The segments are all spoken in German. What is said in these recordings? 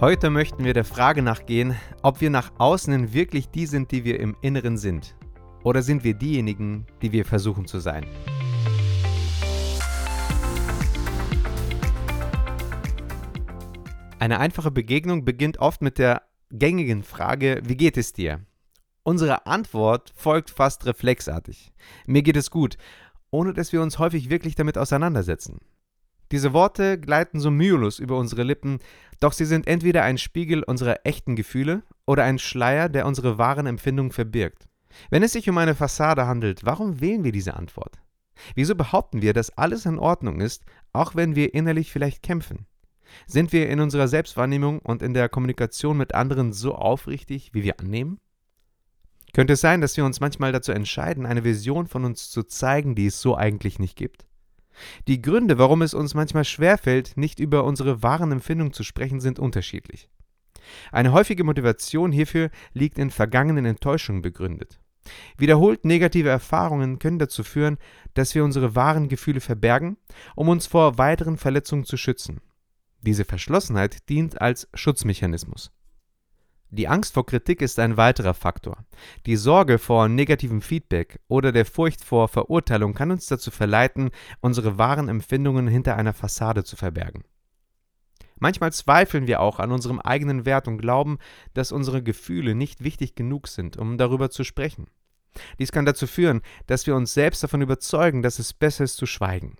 Heute möchten wir der Frage nachgehen, ob wir nach außen wirklich die sind, die wir im Inneren sind. Oder sind wir diejenigen, die wir versuchen zu sein? Eine einfache Begegnung beginnt oft mit der gängigen Frage, wie geht es dir? Unsere Antwort folgt fast reflexartig. Mir geht es gut, ohne dass wir uns häufig wirklich damit auseinandersetzen. Diese Worte gleiten so mühelos über unsere Lippen, doch sie sind entweder ein Spiegel unserer echten Gefühle oder ein Schleier, der unsere wahren Empfindungen verbirgt. Wenn es sich um eine Fassade handelt, warum wählen wir diese Antwort? Wieso behaupten wir, dass alles in Ordnung ist, auch wenn wir innerlich vielleicht kämpfen? Sind wir in unserer Selbstwahrnehmung und in der Kommunikation mit anderen so aufrichtig, wie wir annehmen? Könnte es sein, dass wir uns manchmal dazu entscheiden, eine Vision von uns zu zeigen, die es so eigentlich nicht gibt? Die Gründe, warum es uns manchmal schwerfällt, nicht über unsere wahren Empfindungen zu sprechen, sind unterschiedlich. Eine häufige Motivation hierfür liegt in vergangenen Enttäuschungen begründet. Wiederholt negative Erfahrungen können dazu führen, dass wir unsere wahren Gefühle verbergen, um uns vor weiteren Verletzungen zu schützen. Diese Verschlossenheit dient als Schutzmechanismus. Die Angst vor Kritik ist ein weiterer Faktor. Die Sorge vor negativem Feedback oder der Furcht vor Verurteilung kann uns dazu verleiten, unsere wahren Empfindungen hinter einer Fassade zu verbergen. Manchmal zweifeln wir auch an unserem eigenen Wert und glauben, dass unsere Gefühle nicht wichtig genug sind, um darüber zu sprechen. Dies kann dazu führen, dass wir uns selbst davon überzeugen, dass es besser ist zu schweigen.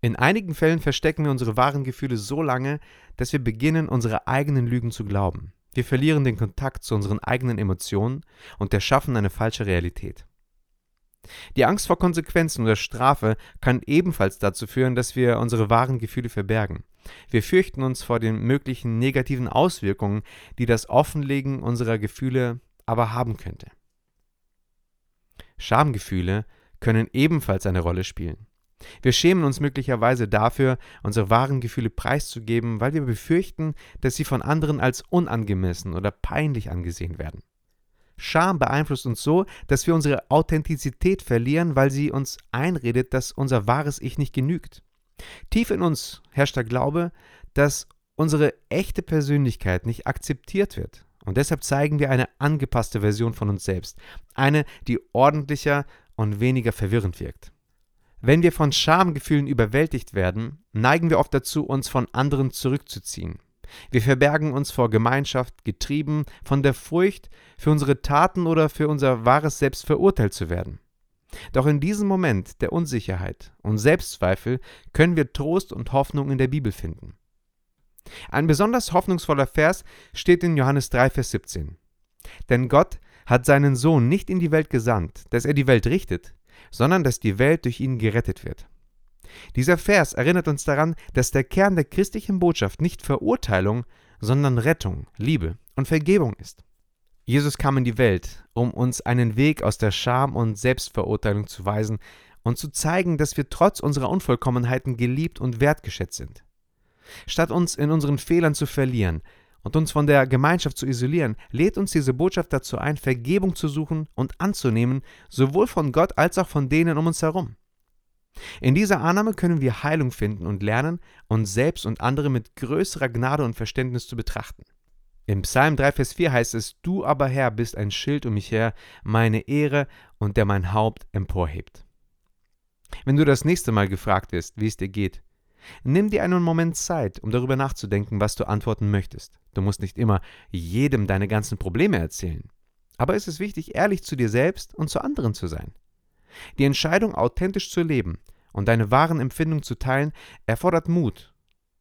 In einigen Fällen verstecken wir unsere wahren Gefühle so lange, dass wir beginnen, unsere eigenen Lügen zu glauben. Wir verlieren den Kontakt zu unseren eigenen Emotionen und erschaffen eine falsche Realität. Die Angst vor Konsequenzen oder Strafe kann ebenfalls dazu führen, dass wir unsere wahren Gefühle verbergen. Wir fürchten uns vor den möglichen negativen Auswirkungen, die das Offenlegen unserer Gefühle aber haben könnte. Schamgefühle können ebenfalls eine Rolle spielen. Wir schämen uns möglicherweise dafür, unsere wahren Gefühle preiszugeben, weil wir befürchten, dass sie von anderen als unangemessen oder peinlich angesehen werden. Scham beeinflusst uns so, dass wir unsere Authentizität verlieren, weil sie uns einredet, dass unser wahres Ich nicht genügt. Tief in uns herrscht der Glaube, dass unsere echte Persönlichkeit nicht akzeptiert wird. Und deshalb zeigen wir eine angepasste Version von uns selbst. Eine, die ordentlicher und weniger verwirrend wirkt. Wenn wir von Schamgefühlen überwältigt werden, neigen wir oft dazu, uns von anderen zurückzuziehen. Wir verbergen uns vor Gemeinschaft, getrieben von der Furcht, für unsere Taten oder für unser wahres Selbst verurteilt zu werden. Doch in diesem Moment der Unsicherheit und Selbstzweifel können wir Trost und Hoffnung in der Bibel finden. Ein besonders hoffnungsvoller Vers steht in Johannes 3, Vers 17. Denn Gott hat seinen Sohn nicht in die Welt gesandt, dass er die Welt richtet, sondern dass die Welt durch ihn gerettet wird. Dieser Vers erinnert uns daran, dass der Kern der christlichen Botschaft nicht Verurteilung, sondern Rettung, Liebe und Vergebung ist. Jesus kam in die Welt, um uns einen Weg aus der Scham und Selbstverurteilung zu weisen und zu zeigen, dass wir trotz unserer Unvollkommenheiten geliebt und wertgeschätzt sind. Statt uns in unseren Fehlern zu verlieren, und uns von der Gemeinschaft zu isolieren, lädt uns diese Botschaft dazu ein, Vergebung zu suchen und anzunehmen, sowohl von Gott als auch von denen um uns herum. In dieser Annahme können wir Heilung finden und lernen, uns selbst und andere mit größerer Gnade und Verständnis zu betrachten. Im Psalm 3, Vers 4 heißt es, Du aber Herr bist ein Schild um mich her, meine Ehre und der mein Haupt emporhebt. Wenn du das nächste Mal gefragt wirst, wie es dir geht, Nimm dir einen Moment Zeit, um darüber nachzudenken, was du antworten möchtest. Du musst nicht immer jedem deine ganzen Probleme erzählen. Aber es ist wichtig, ehrlich zu dir selbst und zu anderen zu sein. Die Entscheidung, authentisch zu leben und deine wahren Empfindungen zu teilen, erfordert Mut,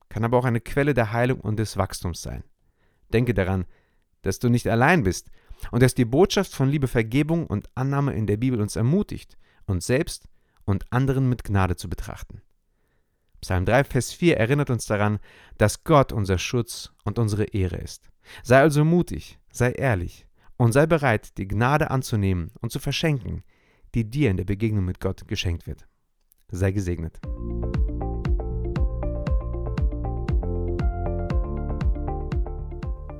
kann aber auch eine Quelle der Heilung und des Wachstums sein. Denke daran, dass du nicht allein bist und dass die Botschaft von Liebe, Vergebung und Annahme in der Bibel uns ermutigt, uns selbst und anderen mit Gnade zu betrachten. Psalm 3, Vers 4 erinnert uns daran, dass Gott unser Schutz und unsere Ehre ist. Sei also mutig, sei ehrlich und sei bereit, die Gnade anzunehmen und zu verschenken, die dir in der Begegnung mit Gott geschenkt wird. Sei gesegnet.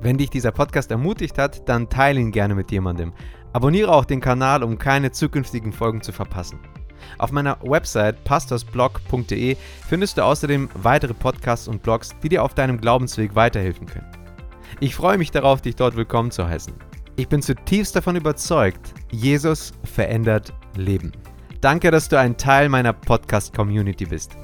Wenn dich dieser Podcast ermutigt hat, dann teile ihn gerne mit jemandem. Abonniere auch den Kanal, um keine zukünftigen Folgen zu verpassen. Auf meiner Website pastorsblog.de findest du außerdem weitere Podcasts und Blogs, die dir auf deinem Glaubensweg weiterhelfen können. Ich freue mich darauf, dich dort willkommen zu heißen. Ich bin zutiefst davon überzeugt, Jesus verändert Leben. Danke, dass du ein Teil meiner Podcast-Community bist.